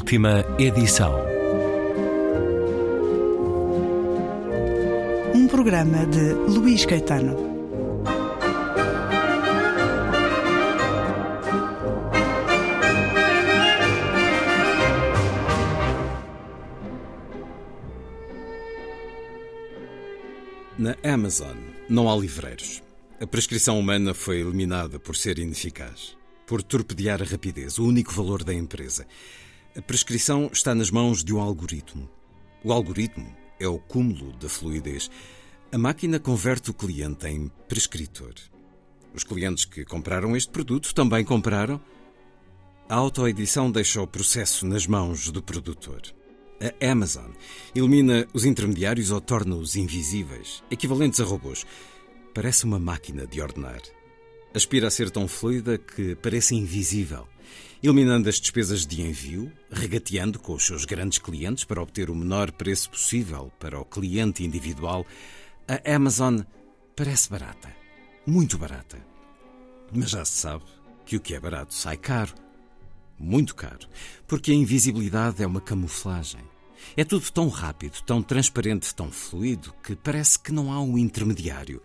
Última edição. Um programa de Luís Caetano. Na Amazon não há livreiros. A prescrição humana foi eliminada por ser ineficaz, por torpedear a rapidez, o único valor da empresa. A prescrição está nas mãos de um algoritmo. O algoritmo é o cúmulo da fluidez. A máquina converte o cliente em prescritor. Os clientes que compraram este produto também compraram. A autoedição deixa o processo nas mãos do produtor. A Amazon elimina os intermediários ou torna-os invisíveis, equivalentes a robôs. Parece uma máquina de ordenar. Aspira a ser tão fluida que parece invisível, eliminando as despesas de envio, regateando com os seus grandes clientes para obter o menor preço possível para o cliente individual. A Amazon parece barata, muito barata. Mas já se sabe que o que é barato sai caro. Muito caro, porque a invisibilidade é uma camuflagem. É tudo tão rápido, tão transparente, tão fluido, que parece que não há um intermediário.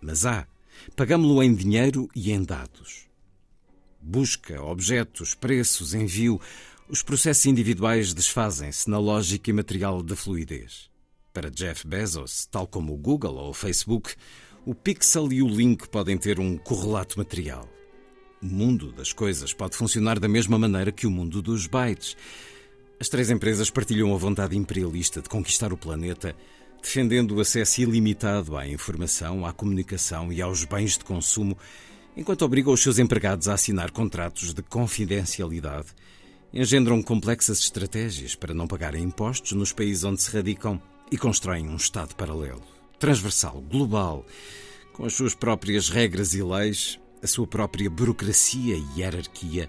Mas há. Pagamo-lo em dinheiro e em dados. Busca, objetos, preços, envio. Os processos individuais desfazem-se na lógica imaterial da fluidez. Para Jeff Bezos, tal como o Google ou o Facebook, o pixel e o link podem ter um correlato material. O mundo das coisas pode funcionar da mesma maneira que o mundo dos bytes. As três empresas partilham a vontade imperialista de conquistar o planeta defendendo o acesso ilimitado à informação, à comunicação e aos bens de consumo, enquanto obriga os seus empregados a assinar contratos de confidencialidade, engendram complexas estratégias para não pagarem impostos nos países onde se radicam e constroem um Estado paralelo, transversal, global, com as suas próprias regras e leis, a sua própria burocracia e hierarquia,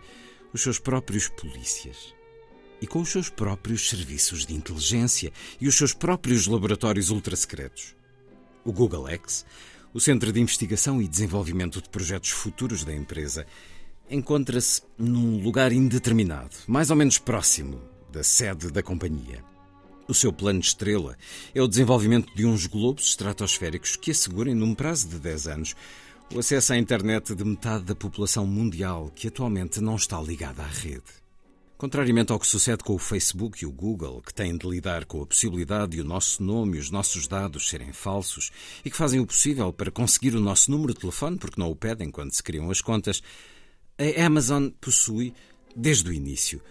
os seus próprios polícias e com os seus próprios serviços de inteligência e os seus próprios laboratórios ultrasecretos. O Google X, o Centro de Investigação e Desenvolvimento de Projetos Futuros da empresa, encontra-se num lugar indeterminado, mais ou menos próximo da sede da companhia. O seu plano estrela é o desenvolvimento de uns globos estratosféricos que assegurem, num prazo de 10 anos, o acesso à internet de metade da população mundial que atualmente não está ligada à rede. Contrariamente ao que sucede com o Facebook e o Google, que têm de lidar com a possibilidade de o nosso nome e os nossos dados serem falsos e que fazem o possível para conseguir o nosso número de telefone porque não o pedem quando se criam as contas, a Amazon possui, desde o início,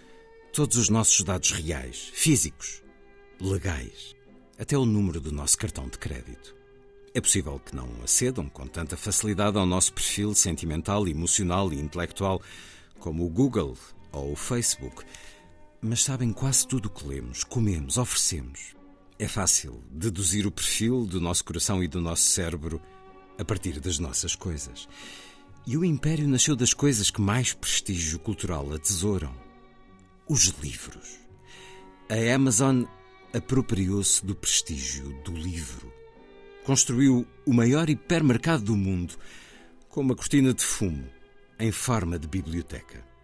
todos os nossos dados reais, físicos, legais, até o número do nosso cartão de crédito. É possível que não acedam com tanta facilidade ao nosso perfil sentimental, emocional e intelectual como o Google ou o Facebook, mas sabem quase tudo o que lemos, comemos, oferecemos. É fácil deduzir o perfil do nosso coração e do nosso cérebro a partir das nossas coisas. E o Império nasceu das coisas que mais prestígio cultural atesouram: os livros. A Amazon apropriou-se do prestígio do livro. Construiu o maior hipermercado do mundo com uma cortina de fumo em forma de biblioteca.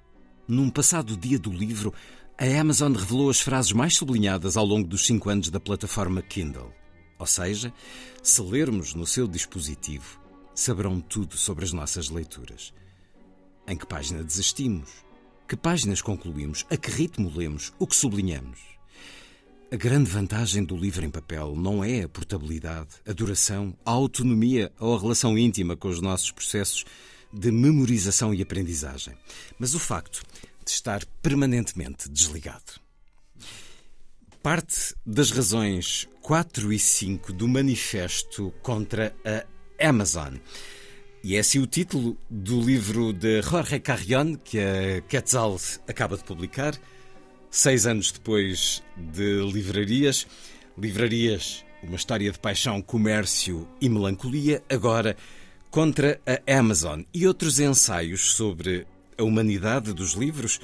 Num passado dia do livro, a Amazon revelou as frases mais sublinhadas ao longo dos cinco anos da plataforma Kindle. Ou seja, se lermos no seu dispositivo, saberão tudo sobre as nossas leituras. Em que página desistimos? Que páginas concluímos? A que ritmo lemos? O que sublinhamos? A grande vantagem do livro em papel não é a portabilidade, a duração, a autonomia ou a relação íntima com os nossos processos de memorização e aprendizagem, mas o facto de estar permanentemente desligado. Parte das razões 4 e 5 do Manifesto contra a Amazon. E é assim o título do livro de Jorge Carrion, que a Quetzal acaba de publicar, seis anos depois de Livrarias. Livrarias, uma história de paixão, comércio e melancolia, agora contra a Amazon e outros ensaios sobre a humanidade dos livros,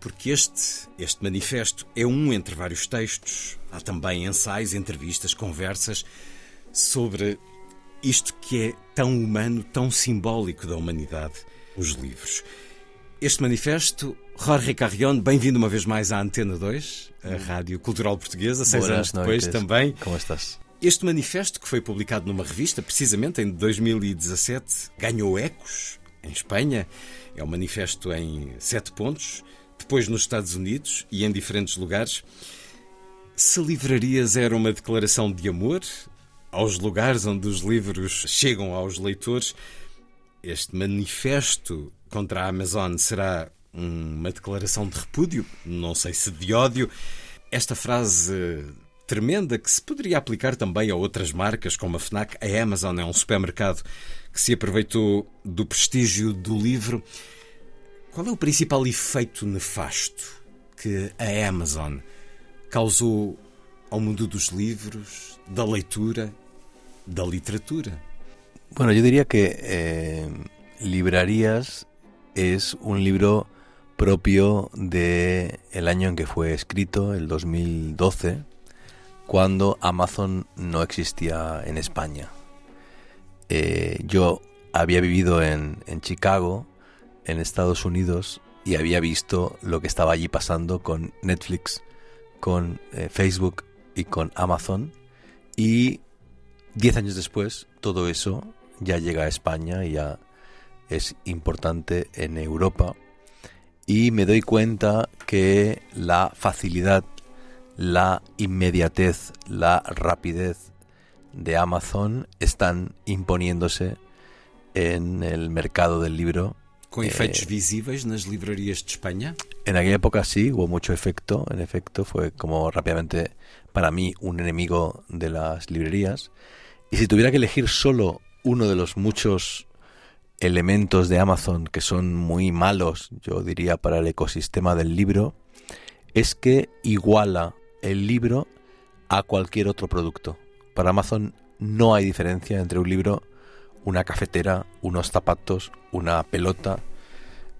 porque este, este manifesto é um entre vários textos. Há também ensaios, entrevistas, conversas sobre isto que é tão humano, tão simbólico da humanidade, os livros. este manifesto. Jorge Carrion, bem-vindo uma vez mais à Antena 2, a Rádio Cultural Portuguesa, seis Buenas anos depois noites. também. Como estás? Este manifesto, que foi publicado numa revista, precisamente em 2017, ganhou ecos em Espanha. É um manifesto em sete pontos, depois nos Estados Unidos e em diferentes lugares. Se livrarias era uma declaração de amor aos lugares onde os livros chegam aos leitores, este manifesto contra a Amazon será uma declaração de repúdio, não sei se de ódio. Esta frase tremenda que se poderia aplicar também a outras marcas como a Fnac, a Amazon é um supermercado que se aproveitou do prestígio do livro. Qual é o principal efeito nefasto que a Amazon causou ao mundo dos livros, da leitura, da literatura? Bueno, yo diría que eh, Librarías es un libro propio de el año en que fue escrito, el 2012, cuando Amazon no existía en España. Eh, yo había vivido en, en Chicago, en Estados Unidos, y había visto lo que estaba allí pasando con Netflix, con eh, Facebook y con Amazon. Y diez años después, todo eso ya llega a España y ya es importante en Europa. Y me doy cuenta que la facilidad, la inmediatez, la rapidez de Amazon están imponiéndose en el mercado del libro. Com efeitos visíveis nas livrarias de Espanha? En aquella época sí, hubo mucho efecto, en efecto, fue como rápidamente para mí un enemigo de las librerías. Y si tuviera que elegir solo uno de los muchos elementos de Amazon que son muy malos, yo diría, para el ecosistema del libro, es que iguala el libro a cualquier otro producto. Para Amazon no hay diferencia entre un libro, una cafetera, unos zapatos, una pelota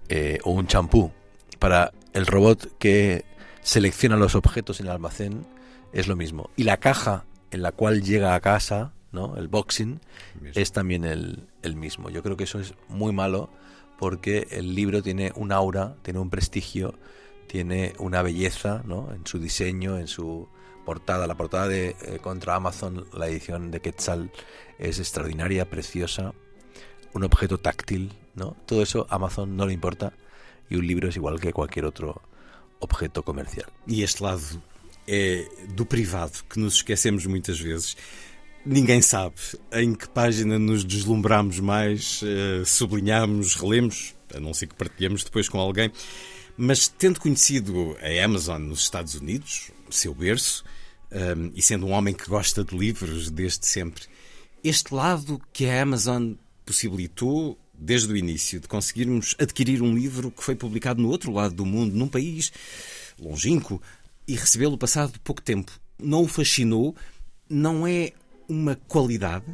eh, o un champú. Para el robot que selecciona los objetos en el almacén es lo mismo. Y la caja en la cual llega a casa, ¿no? el boxing, es también el, el mismo. Yo creo que eso es muy malo porque el libro tiene un aura, tiene un prestigio, tiene una belleza ¿no? en su diseño, en su portada. La portada de eh, Contra Amazon, la edición de Quetzal, es extraordinaria, preciosa, un objeto táctil, ¿no? Todo eso a Amazon no le importa y un libro es igual que cualquier otro objeto comercial. E este lado é do privado, que nos esquecemos muitas vezes. Ninguém sabe em que página nos deslumbramos mais, eh, sublinhamos, relemos, a não ser que partilhemos depois com alguém. Mas tendo conhecido a Amazon nos Estados Unidos, seu berço, um, e sendo um homem que gosta de livros desde sempre, este lado que a Amazon possibilitou desde o início de conseguirmos adquirir um livro que foi publicado no outro lado do mundo, num país longínquo, e recebê-lo passado pouco tempo, não o fascinou? Não é uma qualidade?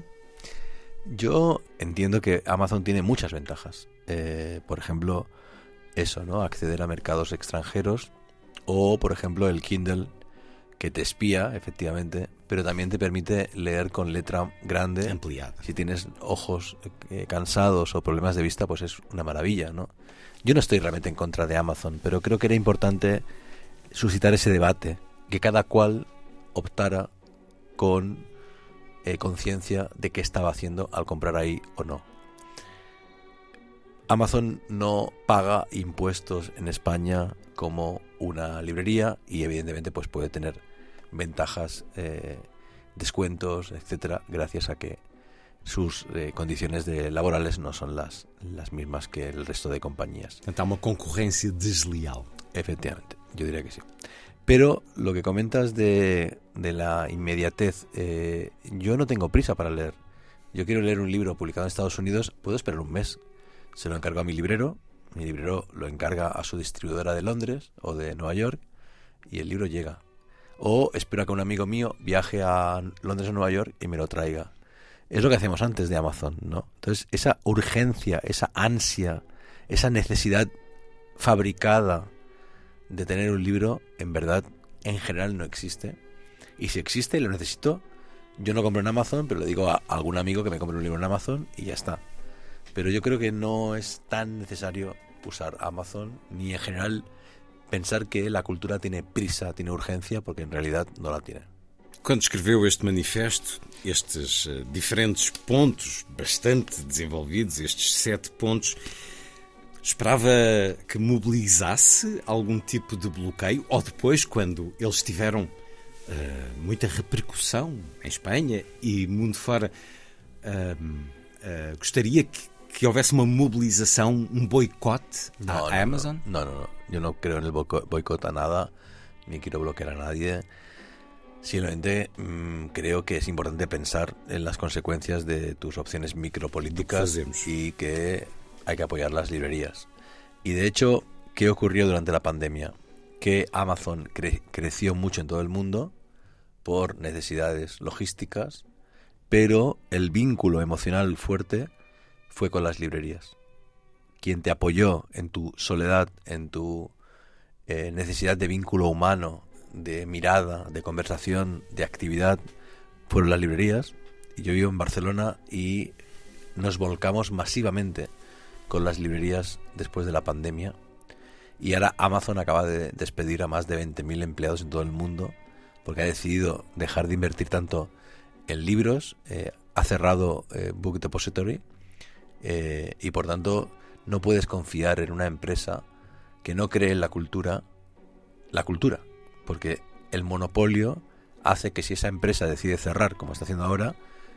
Yo entiendo que Amazon tiene muchas ventajas. Eh, por ejemplo, eso, ¿no? Acceder a mercados extranjeros o, por ejemplo, el Kindle que te espía, efectivamente, pero también te permite leer con letra grande. Ampliada. Si tienes ojos eh, cansados o problemas de vista, pues es una maravilla, ¿no? Yo no estoy realmente en contra de Amazon, pero creo que era importante suscitar ese debate, que cada cual optara con eh, conciencia de qué estaba haciendo al comprar ahí o no. Amazon no paga impuestos en España como una librería y evidentemente pues puede tener ventajas, eh, descuentos, etcétera, gracias a que sus eh, condiciones de laborales no son las, las mismas que el resto de compañías. Portanto, há uma concorrência desleal. Efectivamente, yo diría que sí. Pero lo que comentas de, de la inmediatez, eh, yo no tengo prisa para leer. Yo quiero leer un libro publicado en Estados Unidos, puedo esperar un mes. Se lo encargo a mi librero, mi librero lo encarga a su distribuidora de Londres o de Nueva York y el libro llega. O espero a que un amigo mío viaje a Londres o Nueva York y me lo traiga. Es lo que hacemos antes de Amazon, ¿no? Entonces, esa urgencia, esa ansia, esa necesidad fabricada de tener un libro, en verdad, en general no existe. Y si existe y lo necesito, yo no compro en Amazon, pero le digo a algún amigo que me compre un libro en Amazon y ya está. Pero yo creo que no es tan necesario usar Amazon, ni en general pensar que la cultura tiene prisa, tiene urgencia, porque en realidad no la tiene. Quando escreveu este manifesto, estes uh, diferentes pontos bastante desenvolvidos, estes sete pontos, esperava que mobilizasse algum tipo de bloqueio? Ou depois, quando eles tiveram uh, muita repercussão em Espanha e mundo fora, uh, gostaria que, que houvesse uma mobilização, um boicote no, Amazon? No, no, no. Yo no creo en el boicot a nada, ni quiero bloquear a nadie. Simplemente mmm, creo que es importante pensar en las consecuencias de tus opciones micropolíticas y que hay que apoyar las librerías. Y de hecho, ¿qué ocurrió durante la pandemia? Que Amazon cre creció mucho en todo el mundo por necesidades logísticas, pero el vínculo emocional fuerte fue con las librerías. Quien te apoyó en tu soledad, en tu eh, necesidad de vínculo humano, de mirada, de conversación, de actividad, fueron las librerías. Yo vivo en Barcelona y nos volcamos masivamente con las librerías después de la pandemia. Y ahora Amazon acaba de despedir a más de 20.000 empleados en todo el mundo porque ha decidido dejar de invertir tanto en libros, eh, ha cerrado eh, Book Depository eh, y por tanto no puedes confiar en una empresa que no cree en la cultura, la cultura, porque el monopolio hace que si esa empresa decide cerrar, como está haciendo ahora,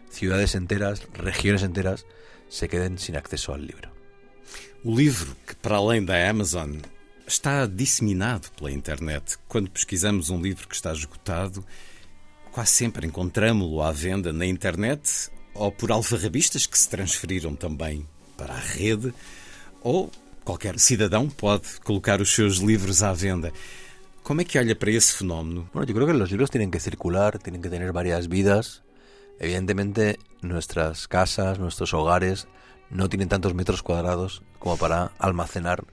ciudades enteras, regiones enteras, se queden sin acceso al libro. O livro, que para além da Amazon está disseminado pela internet. Quando pesquisamos um livro que está esgotado, quase sempre encontramos-lo à venda na internet ou por alfarrabistas que se transferiram também para a rede, ou qualquer cidadão pode colocar os seus livros à venda. ¿Cómo es que olha para ese fenómeno? Bueno, yo creo que los libros tienen que circular, tienen que tener varias vidas. Evidentemente, nuestras casas, nuestros hogares no tienen tantos metros cuadrados como para almacenar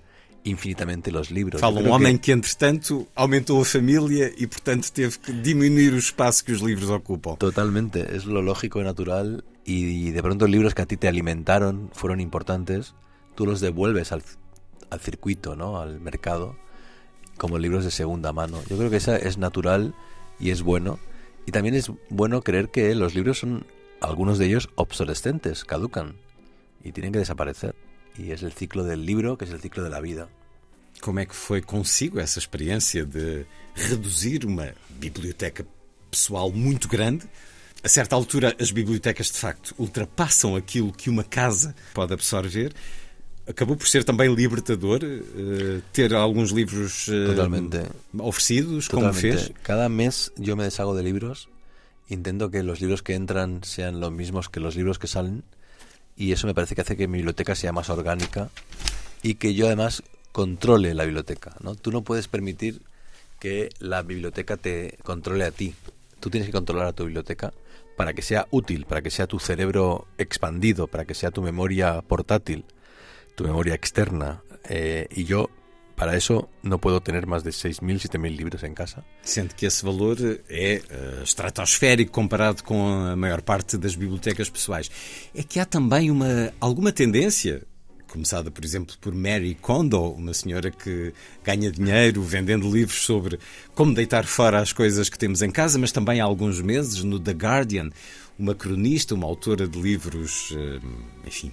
infinitamente los libros. Fala um homem que... que, entretanto, aumentou a família e, portanto, teve que diminuir o espaço que os livros ocupam. Totalmente, es lo lógico y natural. Y de pronto libros que a ti te alimentaron fueron importantes, tú los devuelves al, al circuito, ¿no? al mercado como libros de segunda mano. Yo creo que esa es natural y es bueno. Y también es bueno creer que los libros son, algunos de ellos, obsolescentes, caducan y tienen que desaparecer. Y es el ciclo del libro, que es el ciclo de la vida. Como é que foi consigo essa experiência de reduzir uma biblioteca pessoal muito grande? A certa altura, as bibliotecas de facto ultrapassam aquilo que uma casa pode absorver acabou por ser também libertador uh, ter alguns livros uh, Totalmente. ofrecidos, Totalmente. como fez? Cada mes yo me deshago de libros, intento que los libros que entran sean los mismos que los libros que salen y eso me parece que hace que mi biblioteca sea más orgánica y que yo además controle la biblioteca. ¿no? Tú no puedes permitir que la biblioteca te controle a ti. Tú tienes que controlar a tu biblioteca para que sea útil, para que sea tu cerebro expandido, para que sea tu memoria portátil tu memoria externa. Eh, y yo, para eso, no puedo tener más de 6.000, 7.000 libros en casa. Sendo que esse valor é uh, estratosférico comparado com a maior parte das bibliotecas pessoais. É que há também uma, alguma tendência começada, por exemplo, por Mary Kondo, uma senhora que ganha dinheiro vendendo livros sobre como deitar fora as coisas que temos em casa, mas também há alguns meses no The Guardian, uma cronista, uma autora de livros, eh, enfim,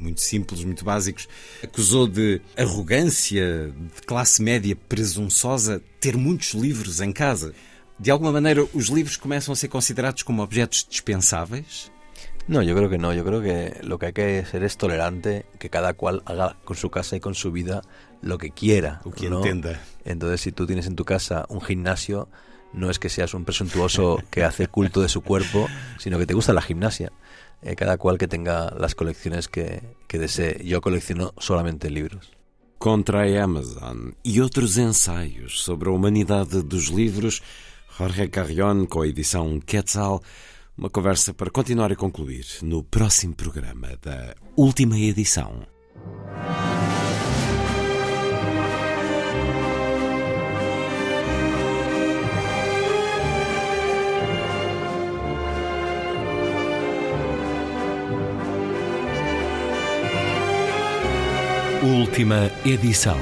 muito simples, muito básicos, acusou de arrogância, de classe média presunçosa, ter muitos livros em casa. De alguma maneira, os livros começam a ser considerados como objetos dispensáveis? No, yo creo que no. Yo creo que lo que hay que hacer es tolerante, que cada cual haga con su casa y con su vida lo que quiera. O que ¿no? entienda. Entonces, si tú tienes en tu casa un gimnasio, no es que seas un presuntuoso que hace culto de su cuerpo, sino que te gusta la gimnasia. Eh, cada cual que tenga las colecciones que, que desee. Yo colecciono solamente libros. Contra a Amazon e outros ensaios sobre a humanidade dos livros, Jorge Carrion, com a edição Quetzal, uma conversa para continuar e concluir no próximo programa da última edição. Última edição.